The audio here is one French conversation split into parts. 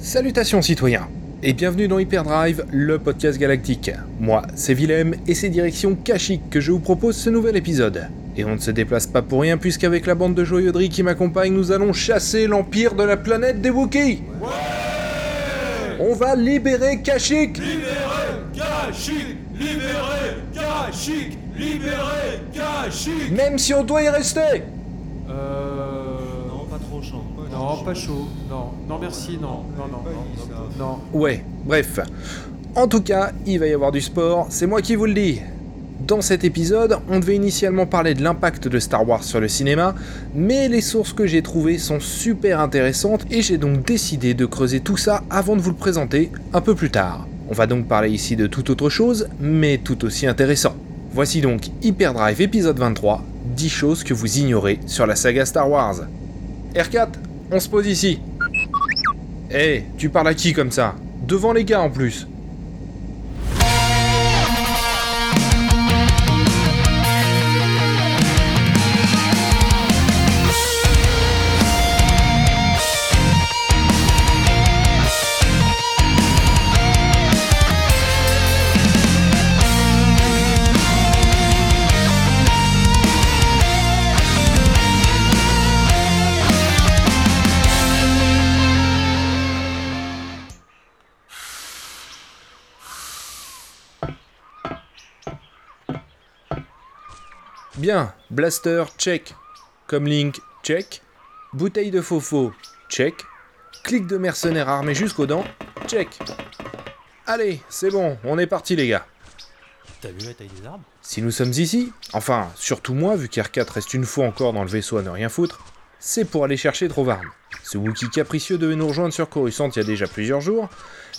Salutations citoyens et bienvenue dans Hyperdrive, le podcast galactique. Moi, c'est Willem et c'est direction Kashyyyk que je vous propose ce nouvel épisode. Et on ne se déplace pas pour rien puisqu'avec la bande de joyauderie qui m'accompagne, nous allons chasser l'empire de la planète des Wookiees. on va libérer Kashyyyk Libérez Kashyyyk Libérez Kashyyyk Libérez Kashyyyk Même si on doit y rester Euh. Non, pas trop chaud. Non, pas chaud. Non, non, merci, non. Non, non, non. Non. Ouais, bref. En tout cas, il va y avoir du sport, c'est moi qui vous le dis. Dans cet épisode, on devait initialement parler de l'impact de Star Wars sur le cinéma, mais les sources que j'ai trouvées sont super intéressantes et j'ai donc décidé de creuser tout ça avant de vous le présenter un peu plus tard. On va donc parler ici de toute autre chose, mais tout aussi intéressant. Voici donc Hyperdrive épisode 23, 10 choses que vous ignorez sur la saga Star Wars. R4, on se pose ici. Eh, tu parles à qui comme ça? Devant les gars en plus. Bien, blaster, check. Comlink, check. Bouteille de fofo, check. Clic de mercenaire armé jusqu'aux dents, check. Allez, c'est bon, on est parti les gars. T'as vu la taille des arbres? Si nous sommes ici, enfin, surtout moi, vu qu'R4 reste une fois encore dans le vaisseau à ne rien foutre, c'est pour aller chercher Trovarne. Ce Wookie capricieux devait nous rejoindre sur Coruscant il y a déjà plusieurs jours,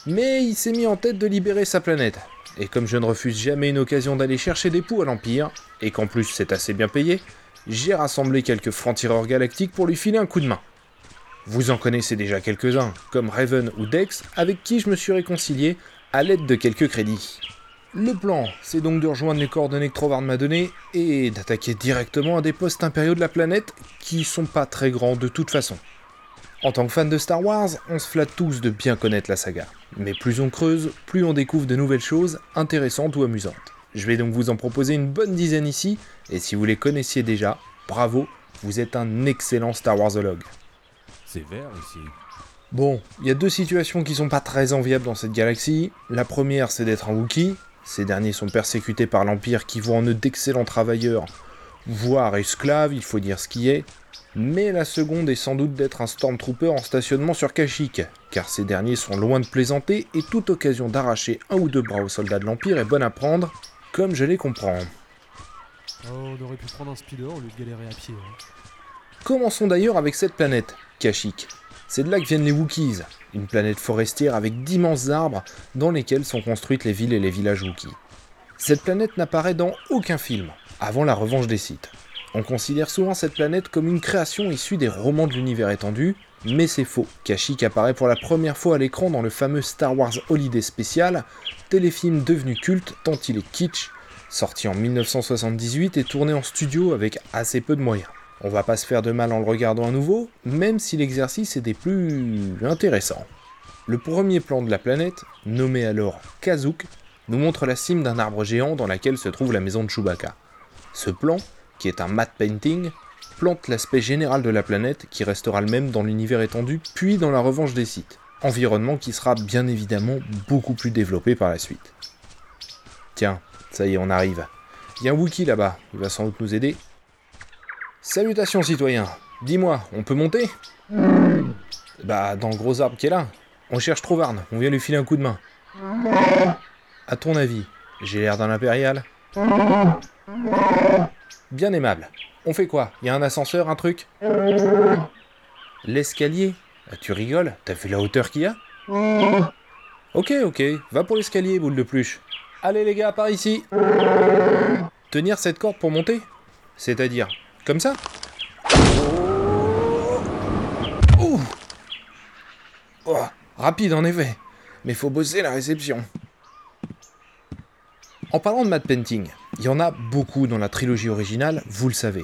mais il s'est mis en tête de libérer sa planète. Et comme je ne refuse jamais une occasion d'aller chercher des poux à l'Empire, et qu'en plus c'est assez bien payé, j'ai rassemblé quelques francs-tireurs galactiques pour lui filer un coup de main. Vous en connaissez déjà quelques-uns, comme Raven ou Dex, avec qui je me suis réconcilié à l'aide de quelques crédits. Le plan, c'est donc de rejoindre les coordonnées que Trovard m'a données et d'attaquer directement à des postes impériaux de la planète qui sont pas très grands de toute façon. En tant que fan de Star Wars, on se flatte tous de bien connaître la saga. Mais plus on creuse, plus on découvre de nouvelles choses, intéressantes ou amusantes. Je vais donc vous en proposer une bonne dizaine ici, et si vous les connaissiez déjà, bravo, vous êtes un excellent Star Warsologue. C'est vert ici. Bon, il y a deux situations qui sont pas très enviables dans cette galaxie. La première, c'est d'être un Wookiee. Ces derniers sont persécutés par l'Empire qui voit en eux d'excellents travailleurs, voire esclaves, il faut dire ce qui est. Mais la seconde est sans doute d'être un Stormtrooper en stationnement sur Kashyyyk, car ces derniers sont loin de plaisanter et toute occasion d'arracher un ou deux bras aux soldats de l'Empire est bonne à prendre, comme je les comprends. Oh, on aurait pu prendre un speeder au lieu de galérer à pied. hein. Commençons d'ailleurs avec cette planète, Kashyyyk. C'est de là que viennent les Wookiees, une planète forestière avec d'immenses arbres dans lesquels sont construites les villes et les villages Wookiees. Cette planète n'apparaît dans aucun film, avant la revanche des Sith. On considère souvent cette planète comme une création issue des romans de l'univers étendu, mais c'est faux. Kashyyyk apparaît pour la première fois à l'écran dans le fameux Star Wars Holiday Special, téléfilm devenu culte tant il est kitsch, sorti en 1978 et tourné en studio avec assez peu de moyens. On va pas se faire de mal en le regardant à nouveau, même si l'exercice est des plus intéressants. Le premier plan de la planète, nommé alors Kazook, nous montre la cime d'un arbre géant dans laquelle se trouve la maison de Chewbacca. Ce plan, qui est un matte painting, plante l'aspect général de la planète qui restera le même dans l'univers étendu puis dans la revanche des sites. Environnement qui sera bien évidemment beaucoup plus développé par la suite. Tiens, ça y est, on arrive. Il y a un Wookie là-bas, il va sans doute nous aider. Salutations citoyens, dis-moi, on peut monter? Bah, dans le gros arbre qui est là. On cherche Trovarne, on vient lui filer un coup de main. À ton avis, j'ai l'air d'un impérial? Bien aimable. On fait quoi? Y a un ascenseur, un truc? L'escalier? Ah, Tu rigoles? T'as vu la hauteur qu'il y a? Ok, ok, va pour l'escalier, boule de pluche. Allez les gars, par ici. Tenir cette corde pour monter. C'est-à-dire, comme ça. Ouh. Oh, rapide en effet, mais faut bosser la réception. En parlant de matte painting, Il y en a beaucoup dans la trilogie originale, vous le savez.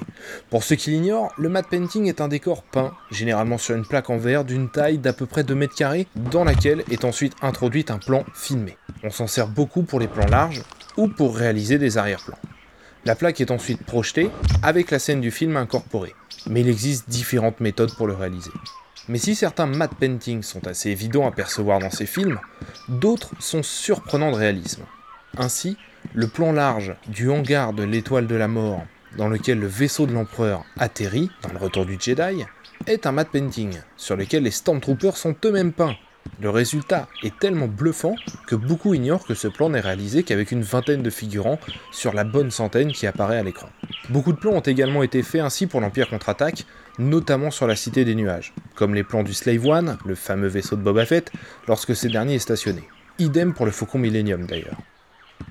Pour ceux qui l'ignorent, le matte painting est un décor peint, généralement sur une plaque en verre d'une taille d'à peu près 2 mètres carrés, dans laquelle est ensuite introduite un plan filmé. On s'en sert beaucoup pour les plans larges ou pour réaliser des arrière-plans. La plaque est ensuite projetée avec la scène du film incorporée, mais il existe différentes méthodes pour le réaliser. Mais si certains matte paintings sont assez évidents à percevoir dans ces films, d'autres sont surprenants de réalisme. Ainsi, le plan large du hangar de l'étoile de la mort, dans lequel le vaisseau de l'empereur atterrit, dans le retour du Jedi, est un matte painting, sur lequel les Stormtroopers sont eux-mêmes peints. Le résultat est tellement bluffant que beaucoup ignorent que ce plan n'est réalisé qu'avec une vingtaine de figurants sur la bonne centaine qui apparaît à l'écran. Beaucoup de plans ont également été faits ainsi pour l'Empire contre-attaque, notamment sur la Cité des Nuages, comme les plans du Slave One, le fameux vaisseau de Boba Fett, lorsque ce dernier est stationné. Idem pour le Faucon Millennium d'ailleurs.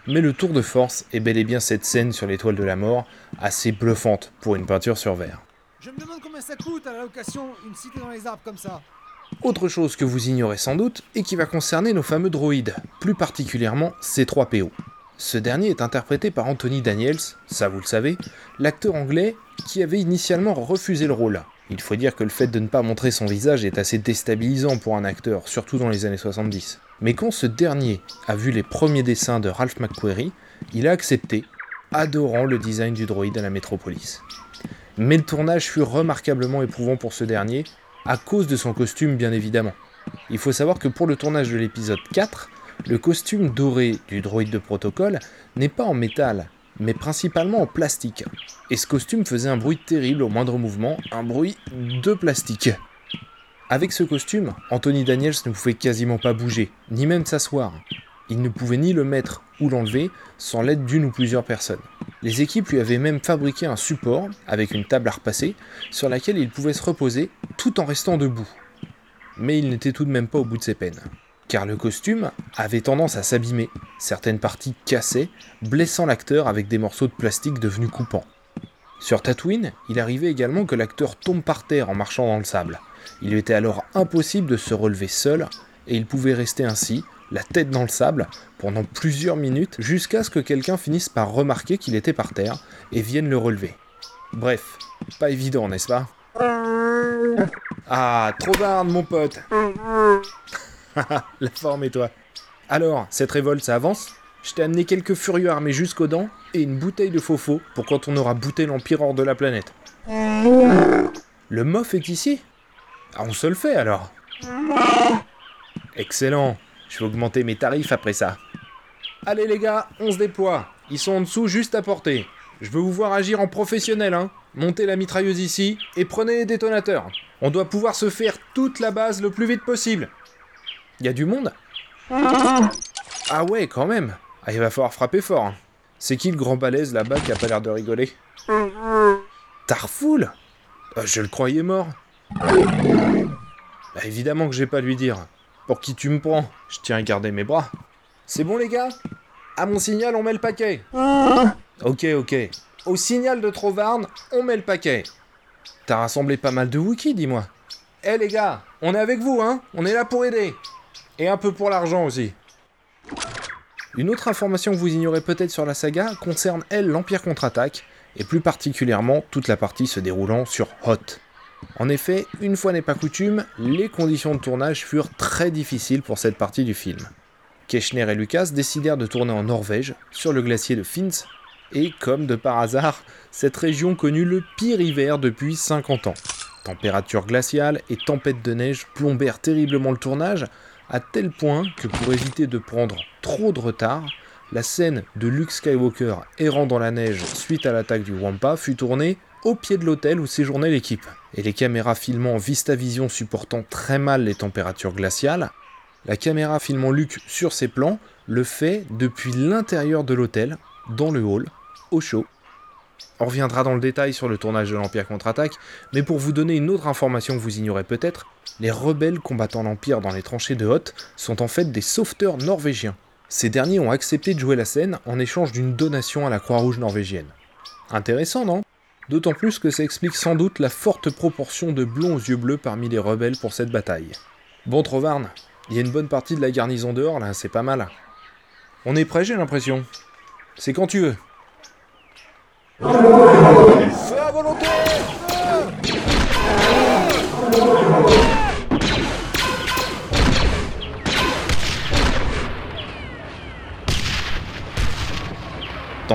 Mais le tour de force est bel et bien cette scène sur l'étoile de la mort, assez bluffante pour une peinture sur verre. Je me demande combien ça coûte à la location une cité dans les arbres comme ça. Autre chose que vous ignorez sans doute et qui va concerner nos fameux droïdes, plus particulièrement C3PO. Ce dernier est interprété par Anthony Daniels, ça vous le savez, l'acteur anglais qui avait initialement refusé le rôle. Il faut dire que le fait de ne pas montrer son visage est assez déstabilisant pour un acteur, surtout dans les années 70. Mais quand ce dernier a vu les premiers dessins de Ralph McQuarrie, il a accepté, adorant le design du droïde à la métropolis. Mais le tournage fut remarquablement éprouvant pour ce dernier, à cause de son costume bien évidemment. Il faut savoir que pour le tournage de l'épisode 4, le costume doré du droïde de protocole n'est pas en métal, mais principalement en plastique. Et ce costume faisait un bruit terrible au moindre mouvement, un bruit de plastique. Avec ce costume, Anthony Daniels ne pouvait quasiment pas bouger, ni même s'asseoir. Il ne pouvait ni le mettre ou l'enlever sans l'aide d'une ou plusieurs personnes. Les équipes lui avaient même fabriqué un support, avec une table à repasser, sur laquelle il pouvait se reposer tout en restant debout. Mais il n'était tout de même pas au bout de ses peines. Car le costume avait tendance à s'abîmer, certaines parties cassaient, blessant l'acteur avec des morceaux de plastique devenus coupants. Sur Tatooine, il arrivait également que l'acteur tombe par terre en marchant dans le sable. Il était alors impossible de se relever seul, et il pouvait rester ainsi, la tête dans le sable, pendant plusieurs minutes, jusqu'à ce que quelqu'un finisse par remarquer qu'il était par terre, et vienne le relever. Bref, pas évident, n'est-ce pas? Ah, trop d'armes, mon pote La forme et toi. Alors, cette révolte, ça avance? Je t'ai amené quelques furieux armés jusqu'aux dents, et une bouteille de faux pour quand on aura bouté l'Empire hors de la planète. Le mof est ici? Ah, on se le fait alors. Excellent. Je vais augmenter mes tarifs après ça. Allez les gars, on se déploie. Ils sont en dessous juste à portée. Je veux vous voir agir en professionnel, hein. Montez la mitrailleuse ici et prenez les détonateurs. On doit pouvoir se faire toute la base le plus vite possible. Y a du monde Ah ouais, quand même. Ah, il va falloir frapper fort. hein. C'est qui le grand balèze là-bas qui a pas l'air de rigoler? Tarfoul? Ah, Je le croyais mort. Bah évidemment que j'ai pas à lui dire. Pour qui tu me prends? Je tiens à garder mes bras. C'est bon les gars? À mon signal, on met le paquet. Ok, ok. Au signal de Trovarne, on met le paquet. T'as rassemblé pas mal de Wookiees, dis-moi. Eh les gars, on est avec vous, hein On est là pour aider. Et un peu pour l'argent aussi. Une autre information que vous ignorez peut-être sur la saga concerne, elle, l'Empire contre-attaque, et plus particulièrement toute la partie se déroulant sur Hoth. En effet, une fois n'est pas coutume, les conditions de tournage furent très difficiles pour cette partie du film. Keshner et Lucas décidèrent de tourner en Norvège, sur le glacier de Finns, et comme de par hasard, cette région connut le pire hiver depuis 50 ans. Température glaciale et tempête de neige plombèrent terriblement le tournage, à tel point que pour éviter de prendre trop de retard, la scène de Luke Skywalker errant dans la neige suite à l'attaque du Wampa fut tournée au pied de l'hôtel où séjournait l'équipe. Et les caméras filmant VistaVision supportant très mal les températures glaciales, la caméra filmant Luke sur ses plans le fait depuis l'intérieur de l'hôtel, dans le hall, au chaud. On reviendra dans le détail sur le tournage de l'Empire contre-attaque, mais pour vous donner une autre information que vous ignorez peut-être, les rebelles combattant l'Empire dans les tranchées de Hoth sont en fait des sauveteurs norvégiens. Ces derniers ont accepté de jouer la scène en échange d'une donation à la Croix-Rouge norvégienne. Intéressant, non? D'autant plus que ça explique sans doute la forte proportion de blonds aux yeux bleus parmi les rebelles pour cette bataille. Bon Trovarne, il y a une bonne partie de la garnison dehors là, c'est pas mal. On est prêt j'ai l'impression. C'est quand tu veux. Dans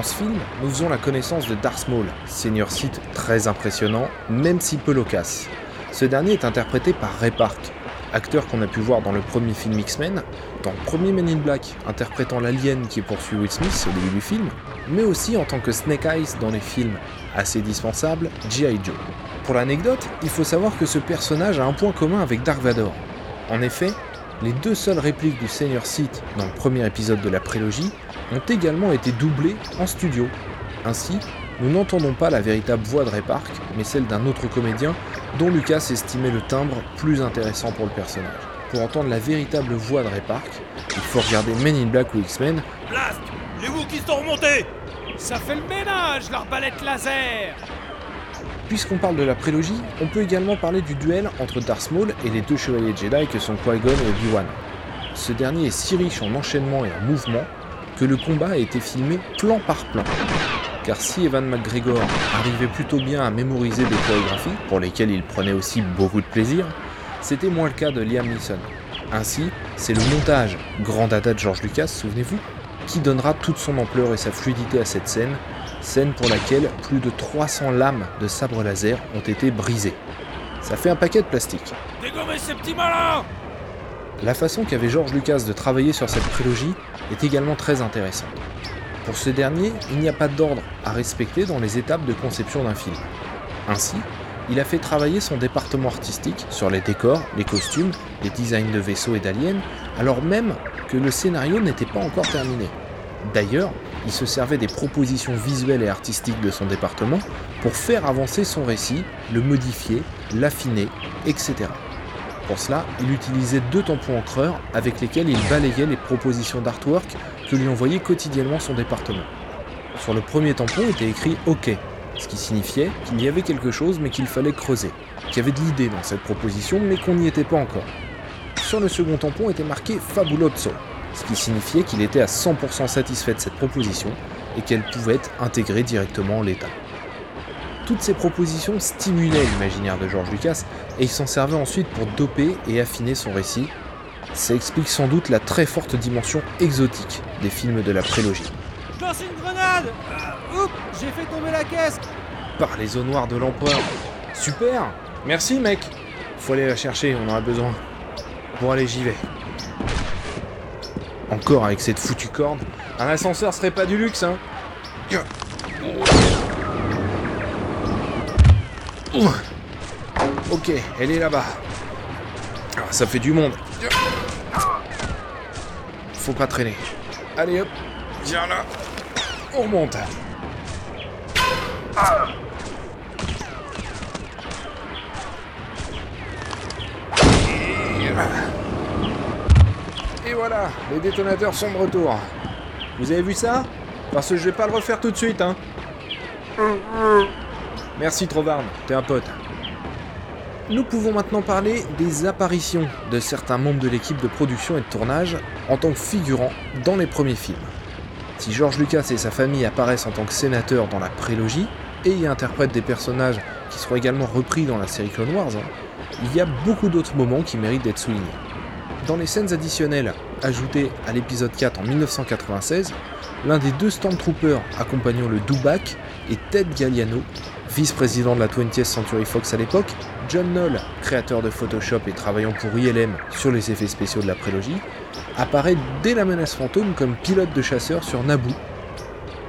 ce film, nous faisons la connaissance de Darth Maul, seigneur Sith très impressionnant, même si peu loquace. Ce dernier est interprété par Ray Park, acteur qu'on a pu voir dans le premier film X-Men, dans le premier Men in Black, interprétant l'alien qui poursuit Will Smith au début du film, mais aussi en tant que Snake Eyes dans les films assez dispensables G.I. Joe. Pour l'anecdote, il faut savoir que ce personnage a un point commun avec Dark Vador. En effet, les deux seules répliques du Seigneur Sith dans le premier épisode de la prélogie ont également été doublées en studio. Ainsi, nous n'entendons pas la véritable voix de Ray Park, mais celle d'un autre comédien dont Lucas estimait le timbre plus intéressant pour le personnage. Pour entendre la véritable voix de Ray Park, il faut regarder Men in Black ou X-Men, Blast Les Wookiees sont remontés Ça fait le ménage, l'arbalète laser Puisqu'on parle de la prélogie, on peut également parler du duel entre Darth Maul et les deux chevaliers Jedi que sont Qui-Gon et Obi-Wan. Ce dernier est si riche en enchaînement et en mouvement que le combat a été filmé plan par plan. Car si Evan McGregor arrivait plutôt bien à mémoriser des chorégraphies, pour lesquelles il prenait aussi beaucoup de plaisir, c'était moins le cas de Liam Neeson. Ainsi, c'est le montage, grand dada de George Lucas, souvenez-vous, qui donnera toute son ampleur et sa fluidité à cette scène, scène pour laquelle plus de 300 lames de sabre laser ont été brisées. Ça fait un paquet de plastique. Dégommez ces petits malins La façon qu'avait George Lucas de travailler sur cette trilogie est également très intéressante. Pour ce dernier, il n'y a pas d'ordre à respecter dans les étapes de conception d'un film. Ainsi, il a fait travailler son département artistique sur les décors, les costumes, les designs de vaisseaux et d'aliens, alors même que le scénario n'était pas encore terminé. D'ailleurs, il se servait des propositions visuelles et artistiques de son département pour faire avancer son récit, le modifier, l'affiner, etc. Pour cela, il utilisait deux tampons encreurs avec lesquels il balayait les propositions d'artwork lui envoyait quotidiennement son département. Sur le premier tampon était écrit OK, ce qui signifiait qu'il y avait quelque chose mais qu'il fallait creuser, qu'il y avait de l'idée dans cette proposition mais qu'on n'y était pas encore. Sur le second tampon était marqué Fabulozzo, ce qui signifiait qu'il était à 100% satisfait de cette proposition et qu'elle pouvait être intégrée directement en l'état. Toutes ces propositions stimulaient l'imaginaire de George Lucas et il s'en servait ensuite pour doper et affiner son récit. Ça explique sans doute la très forte dimension exotique des films de la prélogie. Je lance une grenade Euh, Oups, j'ai fait tomber la caisse Par les eaux noires de l'empereur. Super Merci mec Faut aller la chercher, on en a besoin. Bon allez, j'y vais. Encore avec cette foutue corde. Un ascenseur serait pas du luxe, hein. Ok, elle est là-bas. Ah, ça fait du monde. Faut pas traîner. Allez hop, viens là. On remonte. Et voilà, les détonateurs sont de retour. Vous avez vu ça? Parce que je vais pas le refaire tout de suite, hein. Merci Trovarne, t'es un pote. Nous pouvons maintenant parler des apparitions de certains membres de l'équipe de production et de tournage en tant que figurants dans les premiers films. Si George Lucas et sa famille apparaissent en tant que sénateurs dans la prélogie et y interprètent des personnages qui seront également repris dans la série Clone Wars, hein, il y a beaucoup d'autres moments qui méritent d'être soulignés. Dans les scènes additionnelles ajoutées à l'épisode 4 en 1996, l'un des deux Stormtroopers accompagnant le Dubak est Ted Galliano, vice-président de la 20th Century Fox à l'époque, John Knoll, créateur de Photoshop et travaillant pour ILM sur les effets spéciaux de la prélogie, apparaît dès la menace fantôme comme pilote de chasseur sur Naboo.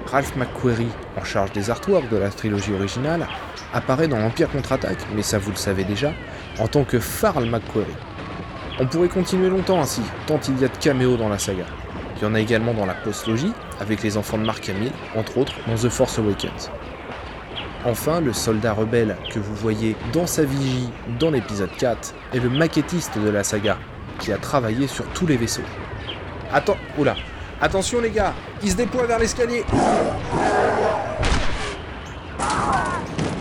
Ralph McQuarrie, en charge des artworks de la trilogie originale, apparaît dans l'Empire contre-attaque, mais ça vous le savez déjà, en tant que Farl McQuarrie. On pourrait continuer longtemps ainsi, tant il y a de caméos dans la saga. Il y en a également dans la postlogie, avec les enfants de Mark Hamill, entre autres dans The Force Awakens. Enfin, le soldat rebelle que vous voyez dans sa vigie dans l'épisode 4 est le maquettiste de la saga, qui a travaillé sur tous les vaisseaux. Attends, oula, attention les gars, il se déploie vers l'escalier.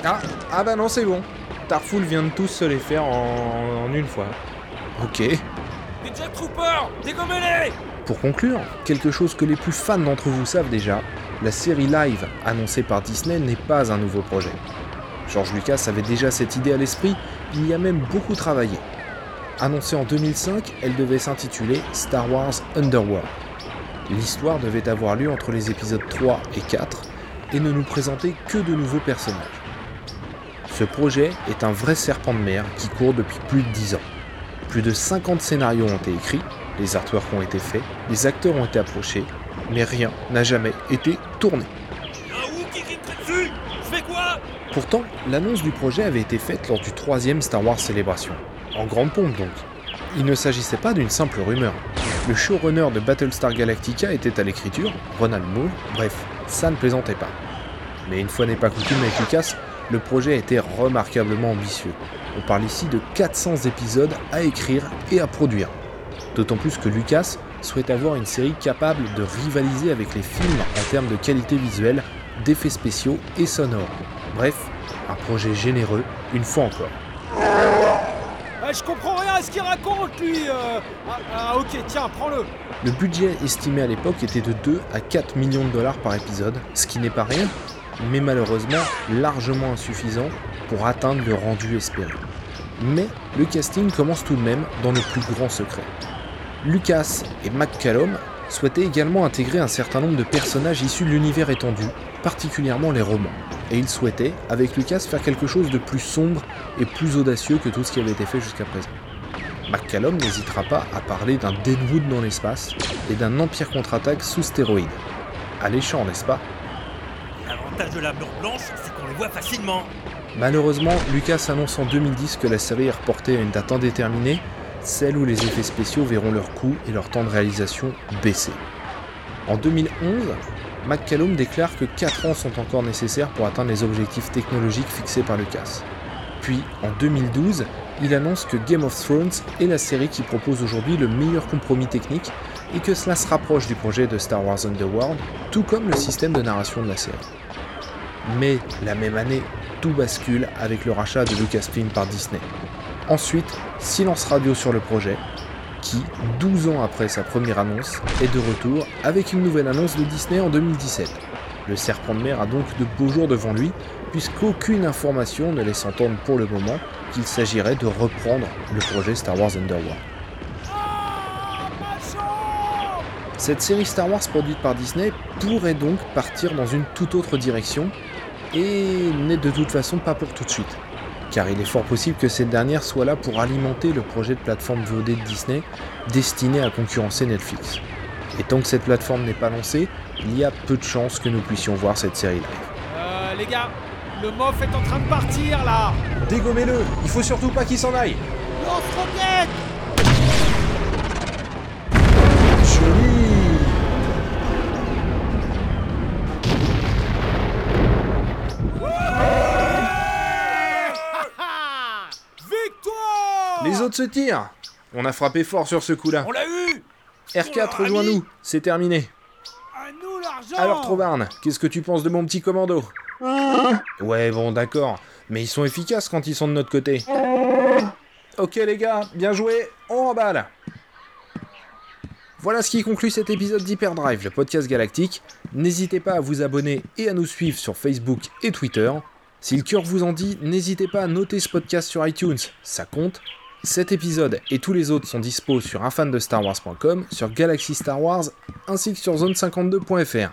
Ah, ah bah non, c'est bon. Tarfoul vient de tous se les faire en, en une fois. Ok. Les Jet Troopers Dégommez-les Pour conclure, quelque chose que les plus fans d'entre vous savent déjà, la série live annoncée par Disney n'est pas un nouveau projet. George Lucas avait déjà cette idée à l'esprit, il y a même beaucoup travaillé. Annoncée en 2005, elle devait s'intituler Star Wars Underworld. L'histoire devait avoir lieu entre les épisodes 3 et 4 et ne nous présenter que de nouveaux personnages. Ce projet est un vrai serpent de mer qui court depuis plus de 10 ans. Plus de 50 scénarios ont été écrits, les artworks ont été faits, les acteurs ont été approchés, mais rien n'a jamais été tourné. Pourtant, l'annonce du projet avait été faite lors du troisième Star Wars Célébration. En grande pompe donc. Il ne s'agissait pas d'une simple rumeur. Le showrunner de Battlestar Galactica était à l'écriture, Ronald Moore, bref, ça ne plaisantait pas. Mais une fois n'est pas coutume avec Lucas, le projet était remarquablement ambitieux. On parle ici de 400 épisodes à écrire et à produire. D'autant plus que Lucas souhaite avoir une série capable de rivaliser avec les films en termes de qualité visuelle, d'effets spéciaux et sonores. Bref, un projet généreux, une fois encore. Ah, je comprends rien à ce qu'il raconte, lui euh. ah, ah, ok, tiens, prends-le Le budget estimé à l'époque était de 2 à 4 millions de dollars par épisode, ce qui n'est pas rien, mais malheureusement largement insuffisant pour atteindre le rendu espéré. Mais le casting commence tout de même dans le plus grand secret. Lucas et McCallum souhaitaient également intégrer un certain nombre de personnages issus de l'univers étendu, particulièrement les romans. Et ils souhaitaient, avec Lucas, faire quelque chose de plus sombre et plus audacieux que tout ce qui avait été fait jusqu'à présent. McCallum n'hésitera pas à parler d'un Deadwood dans l'espace et d'un Empire contre-attaque sous stéroïdes. Alléchant, n'est-ce pas? L'avantage de la meurtre blanche, c'est qu'on les voit facilement. Malheureusement, Lucas annonce en 2010 que la série est reportée à une date indéterminée, celle où les effets spéciaux verront leur coût et leur temps de réalisation baisser. En 2011, McCallum déclare que 4 ans sont encore nécessaires pour atteindre les objectifs technologiques fixés par Lucas. Puis, en 2012, il annonce que Game of Thrones est la série qui propose aujourd'hui le meilleur compromis technique et que cela se rapproche du projet de Star Wars Underworld, tout comme le système de narration de la série. Mais la même année, tout bascule avec le rachat de Lucasfilm par Disney. Ensuite, silence radio sur le projet, qui, 12 ans après sa première annonce, est de retour avec une nouvelle annonce de Disney en 2017. Le serpent de mer a donc de beaux jours devant lui, puisqu'aucune information ne laisse entendre pour le moment qu'il s'agirait de reprendre le projet Star Wars Underworld. Cette série Star Wars produite par Disney pourrait donc partir dans une toute autre direction, et n'est de toute façon pas pour tout de suite. Car il est fort possible que cette dernière soit là pour alimenter le projet de plateforme VOD de Disney destiné à concurrencer Netflix. Et tant que cette plateforme n'est pas lancée, il y a peu de chances que nous puissions voir cette série live. Euh, les gars, le mof est en train de partir, là Dégommez-le Il faut surtout pas qu'il s'en aille Lance-roquette Joli Les autres se tirent On a frappé fort sur ce coup-là. On l'a eu R4, rejoins-nous, c'est terminé. À nous l'argent Alors Trovarne, qu'est-ce que tu penses de mon petit commando? Ouais, bon, d'accord, mais ils sont efficaces quand ils sont de notre côté. Ok les gars, bien joué, on remballe Voilà ce qui conclut cet épisode d'Hyperdrive, le podcast galactique. N'hésitez pas à vous abonner et à nous suivre sur Facebook et Twitter. Si le cœur vous en dit, n'hésitez pas à noter ce podcast sur iTunes, ça compte. Cet épisode et tous les autres sont dispo sur unfandestarwars.com, sur Galaxy Star Wars ainsi que sur zone52.fr.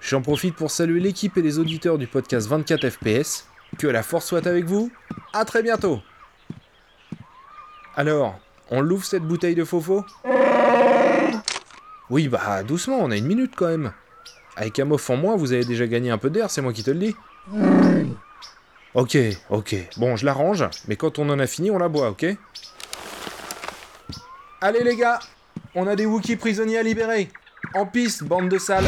J'en profite pour saluer l'équipe et les auditeurs du podcast 24 FPS. Que la force soit avec vous. À très bientôt. Alors, on l'ouvre cette bouteille de faux Oui, bah doucement, on a une minute quand même. Avec un mof en moins, vous avez déjà gagné un peu d'air, c'est moi qui te le dis. Ok, ok. Bon, je l'arrange, mais quand on en a fini, on la boit, ok? Allez les gars, on a des Wookiees prisonniers à libérer. En piste, bande de salles.